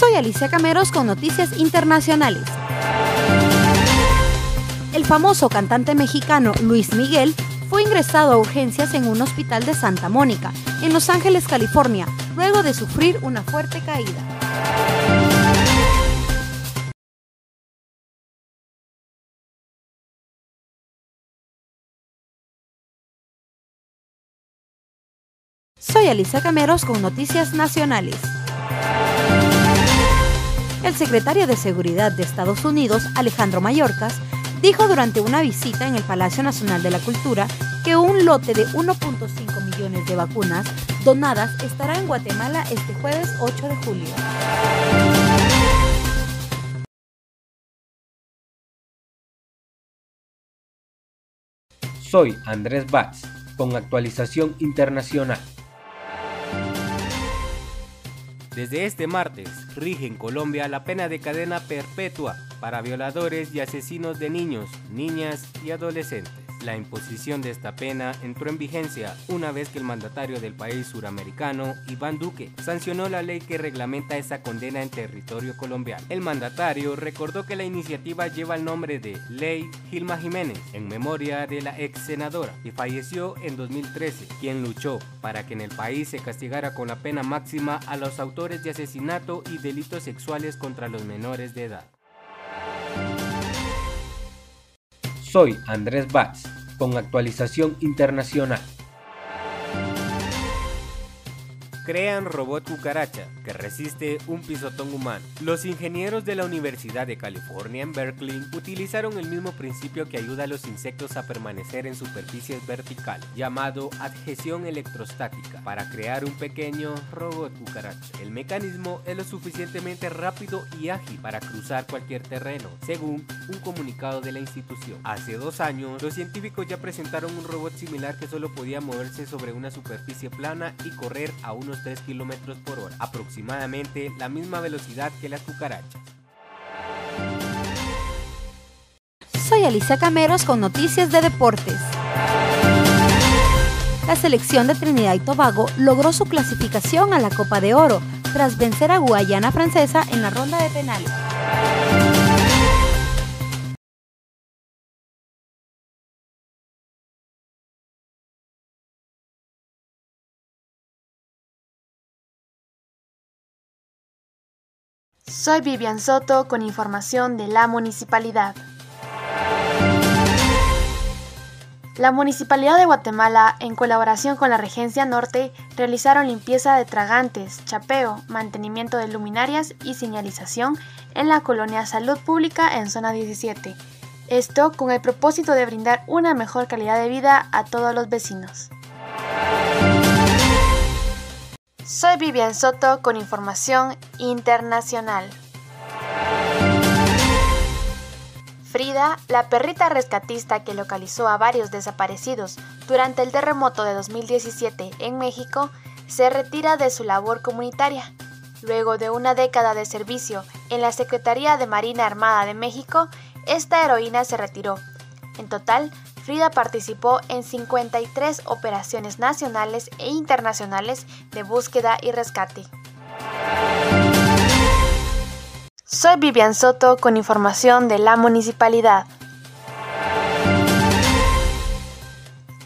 Soy Alicia Cameros con noticias internacionales. El famoso cantante mexicano Luis Miguel fue ingresado a urgencias en un hospital de Santa Mónica, en Los Ángeles, California, luego de sufrir una fuerte caída. Soy Alicia Cameros con Noticias Nacionales. El secretario de Seguridad de Estados Unidos, Alejandro Mayorkas, dijo durante una visita en el Palacio Nacional de la Cultura que un lote de 1.5 millones de vacunas donadas estará en Guatemala este jueves 8 de julio. Soy Andrés Batz con actualización internacional. Desde este martes rige en Colombia la pena de cadena perpetua para violadores y asesinos de niños, niñas y adolescentes. La imposición de esta pena entró en vigencia una vez que el mandatario del país suramericano, Iván Duque, sancionó la ley que reglamenta esa condena en territorio colombiano. El mandatario recordó que la iniciativa lleva el nombre de Ley Gilma Jiménez, en memoria de la ex senadora, y falleció en 2013, quien luchó para que en el país se castigara con la pena máxima a los autores de asesinato y delitos sexuales contra los menores de edad. Soy Andrés Batz con actualización internacional. Crean robot cucaracha que resiste un pisotón humano. Los ingenieros de la Universidad de California en Berkeley utilizaron el mismo principio que ayuda a los insectos a permanecer en superficies verticales, llamado adhesión electrostática, para crear un pequeño robot cucaracha. El mecanismo es lo suficientemente rápido y ágil para cruzar cualquier terreno, según un comunicado de la institución. Hace dos años, los científicos ya presentaron un robot similar que solo podía moverse sobre una superficie plana y correr a unos 3 km por hora, aproximadamente la misma velocidad que las cucarachas. Soy Alicia Cameros con noticias de deportes. La selección de Trinidad y Tobago logró su clasificación a la Copa de Oro tras vencer a Guayana Francesa en la ronda de penales. Soy Vivian Soto con información de la municipalidad. La Municipalidad de Guatemala, en colaboración con la Regencia Norte, realizaron limpieza de tragantes, chapeo, mantenimiento de luminarias y señalización en la colonia Salud Pública en zona 17. Esto con el propósito de brindar una mejor calidad de vida a todos los vecinos. Soy Vivian Soto con información internacional. Frida, la perrita rescatista que localizó a varios desaparecidos durante el terremoto de 2017 en México, se retira de su labor comunitaria. Luego de una década de servicio en la Secretaría de Marina Armada de México, esta heroína se retiró. En total, Frida participó en 53 operaciones nacionales e internacionales de búsqueda y rescate. Soy Vivian Soto con información de la municipalidad.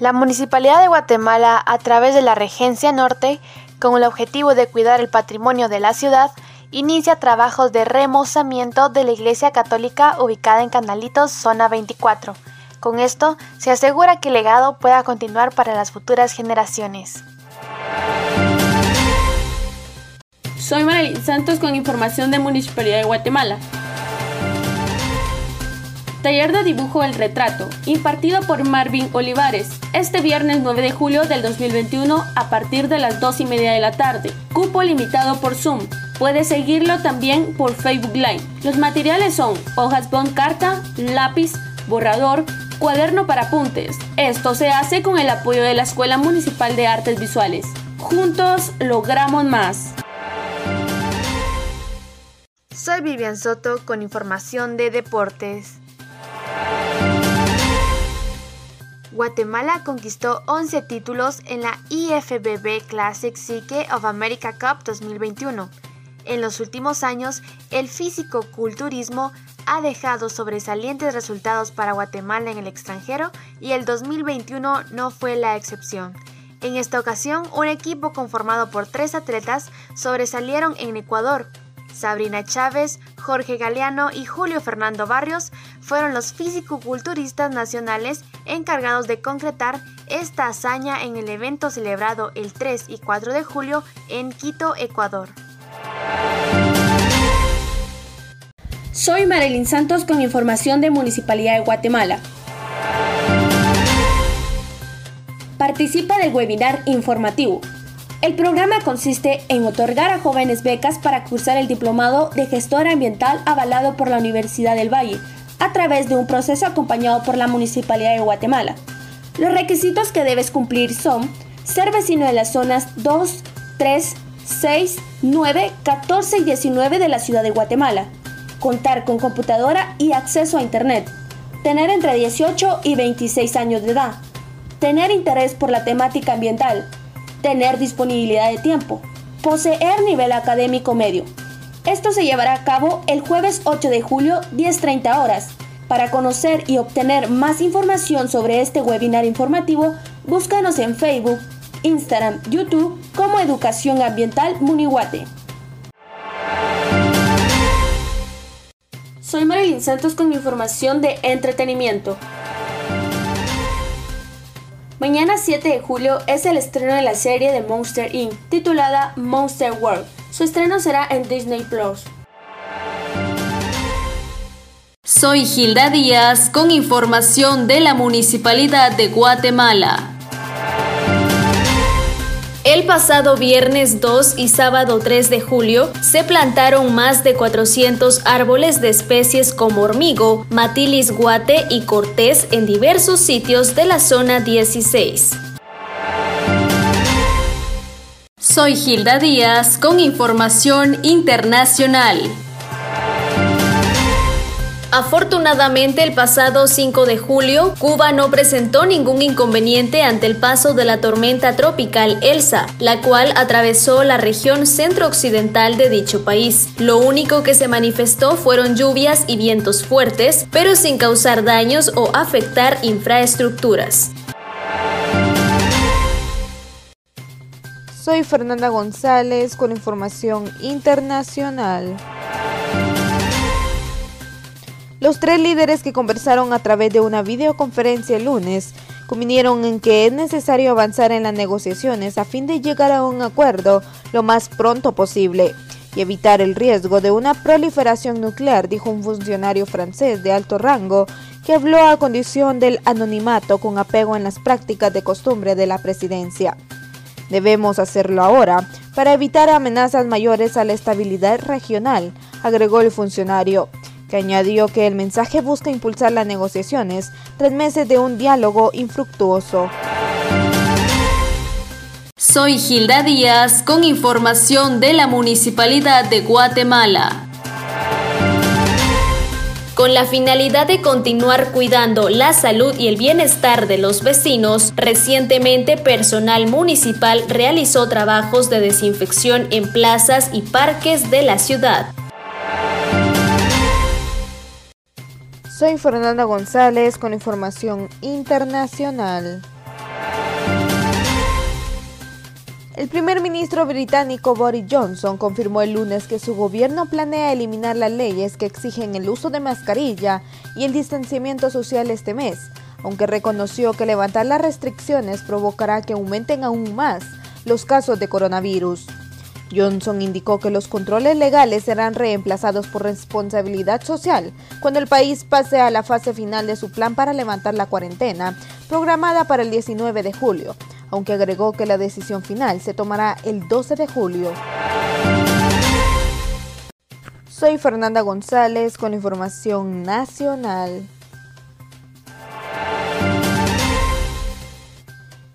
La Municipalidad de Guatemala, a través de la Regencia Norte, con el objetivo de cuidar el patrimonio de la ciudad, inicia trabajos de remozamiento de la Iglesia Católica ubicada en Canalitos, zona 24 con esto, se asegura que el legado pueda continuar para las futuras generaciones. Soy Marilyn Santos con información de Municipalidad de Guatemala. Taller de dibujo El Retrato, impartido por Marvin Olivares, este viernes 9 de julio del 2021 a partir de las 2 y media de la tarde. Cupo limitado por Zoom. Puedes seguirlo también por Facebook Live. Los materiales son hojas bond carta, lápiz, borrador, Cuaderno para apuntes. Esto se hace con el apoyo de la Escuela Municipal de Artes Visuales. Juntos logramos más. Soy Vivian Soto con información de deportes. Guatemala conquistó 11 títulos en la IFBB Classic Psyche of America Cup 2021. En los últimos años, el físico-culturismo ha dejado sobresalientes resultados para Guatemala en el extranjero y el 2021 no fue la excepción. En esta ocasión, un equipo conformado por tres atletas sobresalieron en Ecuador. Sabrina Chávez, Jorge Galeano y Julio Fernando Barrios fueron los físico-culturistas nacionales encargados de concretar esta hazaña en el evento celebrado el 3 y 4 de julio en Quito, Ecuador. Soy Marilyn Santos con información de Municipalidad de Guatemala. Participa del webinar informativo. El programa consiste en otorgar a jóvenes becas para cursar el diplomado de gestor ambiental avalado por la Universidad del Valle, a través de un proceso acompañado por la Municipalidad de Guatemala. Los requisitos que debes cumplir son ser vecino de las zonas 2, 3, 6, 9, 14 y 19 de la ciudad de Guatemala, contar con computadora y acceso a Internet, tener entre 18 y 26 años de edad, tener interés por la temática ambiental, tener disponibilidad de tiempo, poseer nivel académico medio. Esto se llevará a cabo el jueves 8 de julio 10.30 horas. Para conocer y obtener más información sobre este webinar informativo, búscanos en Facebook, Instagram, YouTube como Educación Ambiental Munihuate. Santos con información de entretenimiento. Mañana 7 de julio es el estreno de la serie de Monster Inc. titulada Monster World. Su estreno será en Disney Plus. Soy Hilda Díaz con información de la Municipalidad de Guatemala. El pasado viernes 2 y sábado 3 de julio se plantaron más de 400 árboles de especies como hormigo, matilis guate y cortés en diversos sitios de la zona 16. Soy Hilda Díaz con información internacional. Afortunadamente, el pasado 5 de julio, Cuba no presentó ningún inconveniente ante el paso de la tormenta tropical Elsa, la cual atravesó la región centro-occidental de dicho país. Lo único que se manifestó fueron lluvias y vientos fuertes, pero sin causar daños o afectar infraestructuras. Soy Fernanda González con información internacional. Los tres líderes que conversaron a través de una videoconferencia el lunes convinieron en que es necesario avanzar en las negociaciones a fin de llegar a un acuerdo lo más pronto posible y evitar el riesgo de una proliferación nuclear, dijo un funcionario francés de alto rango que habló a condición del anonimato con apego en las prácticas de costumbre de la presidencia. Debemos hacerlo ahora para evitar amenazas mayores a la estabilidad regional, agregó el funcionario que añadió que el mensaje busca impulsar las negociaciones tras meses de un diálogo infructuoso. Soy Hilda Díaz con información de la Municipalidad de Guatemala. Con la finalidad de continuar cuidando la salud y el bienestar de los vecinos, recientemente personal municipal realizó trabajos de desinfección en plazas y parques de la ciudad. Soy Fernanda González con información internacional. El primer ministro británico Boris Johnson confirmó el lunes que su gobierno planea eliminar las leyes que exigen el uso de mascarilla y el distanciamiento social este mes, aunque reconoció que levantar las restricciones provocará que aumenten aún más los casos de coronavirus. Johnson indicó que los controles legales serán reemplazados por responsabilidad social cuando el país pase a la fase final de su plan para levantar la cuarentena, programada para el 19 de julio, aunque agregó que la decisión final se tomará el 12 de julio. Soy Fernanda González con información nacional.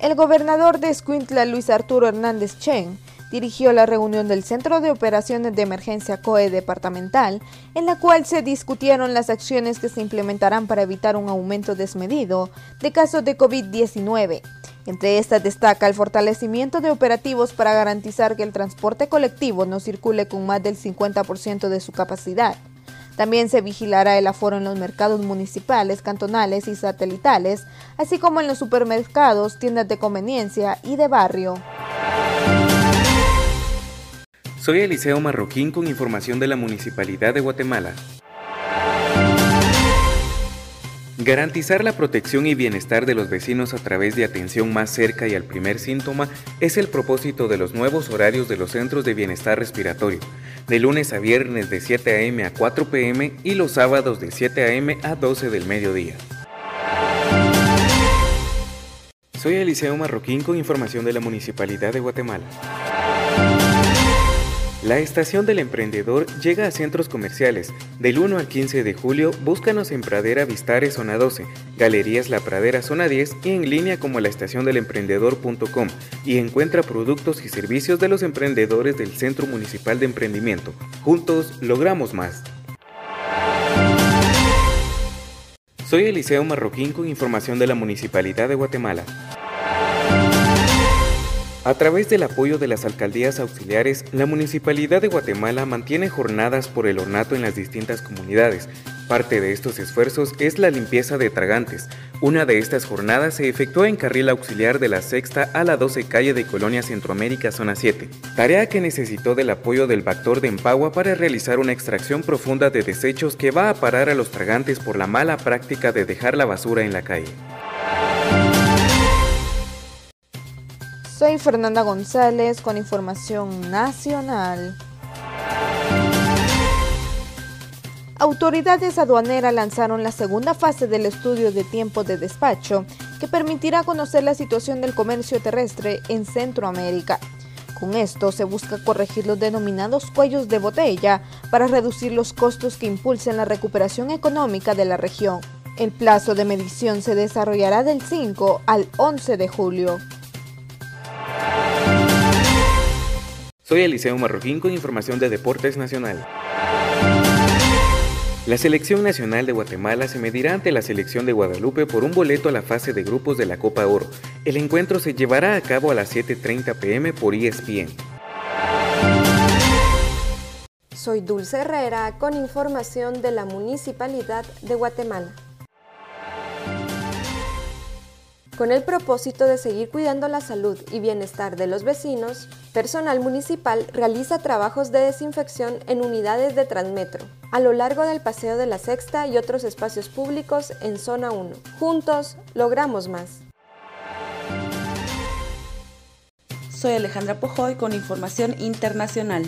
El gobernador de Escuintla, Luis Arturo Hernández Chen, dirigió la reunión del Centro de Operaciones de Emergencia COE departamental, en la cual se discutieron las acciones que se implementarán para evitar un aumento desmedido de casos de COVID-19 Entre estas destaca el fortalecimiento de operativos para garantizar que el transporte colectivo no circule con más del 50% de su capacidad. También se vigilará el aforo en los mercados municipales, cantonales y satelitales, así como en los supermercados, tiendas de conveniencia y de barrio. Soy Eliseo Marroquín con información de la Municipalidad de Guatemala. Garantizar la protección y bienestar de los vecinos a través de atención más cerca y al primer síntoma es el propósito de los nuevos horarios de los centros de bienestar respiratorio, de lunes a viernes de 7 a.m. a 4 p.m. y los sábados de 7 a.m. a 12 del mediodía. Soy Eliseo Marroquín con información de la Municipalidad de Guatemala. La estación del emprendedor llega a centros comerciales. Del 1 al 15 de julio, búscanos en Pradera Vistares Zona 12, Galerías La Pradera Zona 10 y en línea como la estación del emprendedor.com y encuentra productos y servicios de los emprendedores del Centro Municipal de Emprendimiento. Juntos logramos más. Soy Eliseo Marroquín con información de la Municipalidad de Guatemala. A través del apoyo de las alcaldías auxiliares, la Municipalidad de Guatemala mantiene jornadas por el ornato en las distintas comunidades. Parte de estos esfuerzos es la limpieza de tragantes. Una de estas jornadas se efectuó en carril auxiliar de la sexta a la 12 calle de Colonia Centroamérica, zona 7. Tarea que necesitó del apoyo del Bactor de Empagua para realizar una extracción profunda de desechos que va a parar a los tragantes por la mala práctica de dejar la basura en la calle. Soy Fernanda González con información nacional. Autoridades aduaneras lanzaron la segunda fase del estudio de tiempo de despacho que permitirá conocer la situación del comercio terrestre en Centroamérica. Con esto se busca corregir los denominados cuellos de botella para reducir los costos que impulsen la recuperación económica de la región. El plazo de medición se desarrollará del 5 al 11 de julio. Soy Eliseo Marroquín con información de Deportes Nacional. La selección nacional de Guatemala se medirá ante la selección de Guadalupe por un boleto a la fase de grupos de la Copa Oro. El encuentro se llevará a cabo a las 7.30 pm por ESPN. Soy Dulce Herrera con información de la Municipalidad de Guatemala. Con el propósito de seguir cuidando la salud y bienestar de los vecinos, personal municipal realiza trabajos de desinfección en unidades de Transmetro, a lo largo del Paseo de la Sexta y otros espacios públicos en Zona 1. Juntos, logramos más. Soy Alejandra Pojoy con información internacional.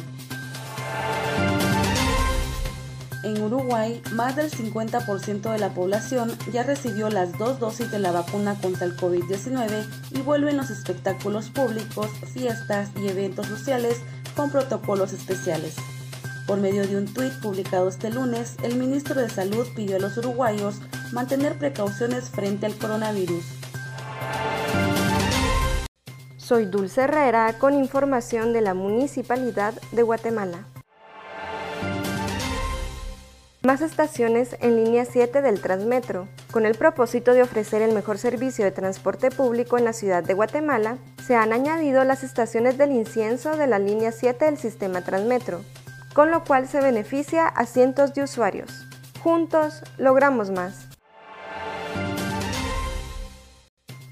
En Uruguay, más del 50% de la población ya recibió las dos dosis de la vacuna contra el COVID-19 y vuelven los espectáculos públicos, fiestas y eventos sociales con protocolos especiales. Por medio de un tuit publicado este lunes, el ministro de Salud pidió a los uruguayos mantener precauciones frente al coronavirus. Soy Dulce Herrera con información de la Municipalidad de Guatemala. Más estaciones en línea 7 del Transmetro. Con el propósito de ofrecer el mejor servicio de transporte público en la ciudad de Guatemala, se han añadido las estaciones del incienso de la línea 7 del sistema Transmetro, con lo cual se beneficia a cientos de usuarios. Juntos logramos más.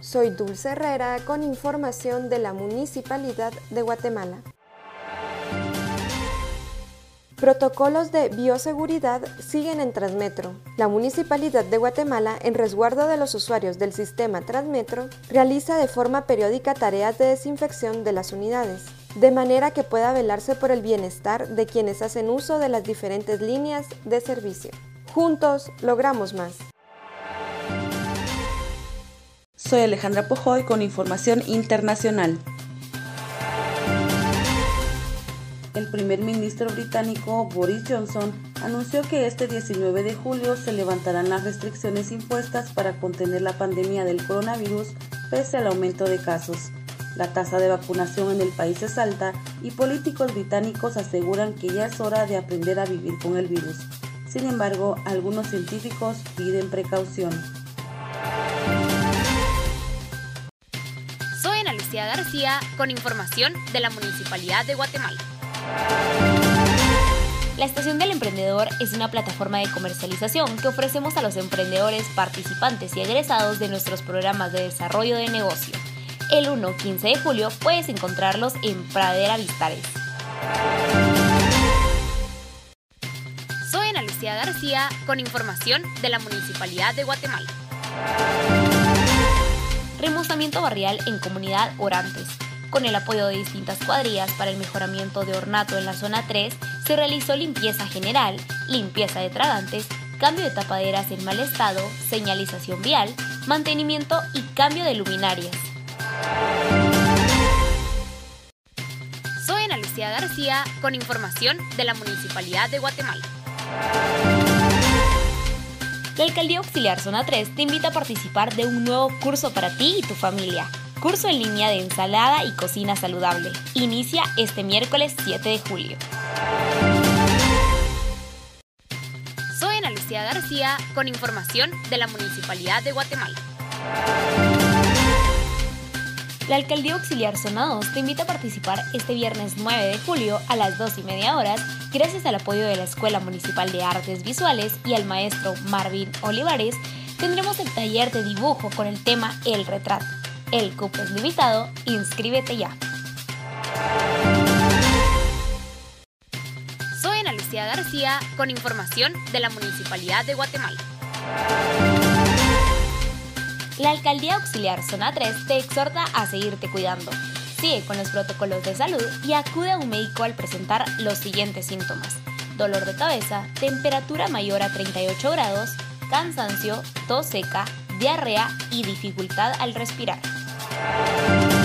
Soy Dulce Herrera con información de la Municipalidad de Guatemala. Protocolos de bioseguridad siguen en Transmetro. La Municipalidad de Guatemala, en resguardo de los usuarios del sistema Transmetro, realiza de forma periódica tareas de desinfección de las unidades, de manera que pueda velarse por el bienestar de quienes hacen uso de las diferentes líneas de servicio. Juntos logramos más. Soy Alejandra Pojoy con información internacional. El primer ministro británico Boris Johnson anunció que este 19 de julio se levantarán las restricciones impuestas para contener la pandemia del coronavirus pese al aumento de casos. La tasa de vacunación en el país es alta y políticos británicos aseguran que ya es hora de aprender a vivir con el virus. Sin embargo, algunos científicos piden precaución. Lucía García con información de la Municipalidad de Guatemala. La Estación del Emprendedor es una plataforma de comercialización que ofrecemos a los emprendedores, participantes y egresados de nuestros programas de desarrollo de negocio. El 1-15 de julio puedes encontrarlos en Pradera Vistares. Soy Ana Lucía García con información de la Municipalidad de Guatemala. Remozamiento barrial en Comunidad Orantes. Con el apoyo de distintas cuadrillas para el mejoramiento de ornato en la zona 3, se realizó limpieza general, limpieza de tragantes, cambio de tapaderas en mal estado, señalización vial, mantenimiento y cambio de luminarias. Soy Ana Lucía García con información de la Municipalidad de Guatemala. La Alcaldía Auxiliar Zona 3 te invita a participar de un nuevo curso para ti y tu familia. Curso en línea de ensalada y cocina saludable. Inicia este miércoles 7 de julio. Soy Ana Lucía García con información de la Municipalidad de Guatemala. La Alcaldía Auxiliar Zona 2 te invita a participar este viernes 9 de julio a las 2 y media horas gracias al apoyo de la Escuela Municipal de Artes Visuales y al maestro Marvin Olivares, tendremos el taller de dibujo con el tema El retrato. El cupo es limitado, inscríbete ya. Soy Ana Lucía García con información de la Municipalidad de Guatemala. La Alcaldía Auxiliar Zona 3 te exhorta a seguirte cuidando. Sigue con los protocolos de salud y acude a un médico al presentar los siguientes síntomas. Dolor de cabeza, temperatura mayor a 38 grados, cansancio, tos seca, diarrea y dificultad al respirar. Música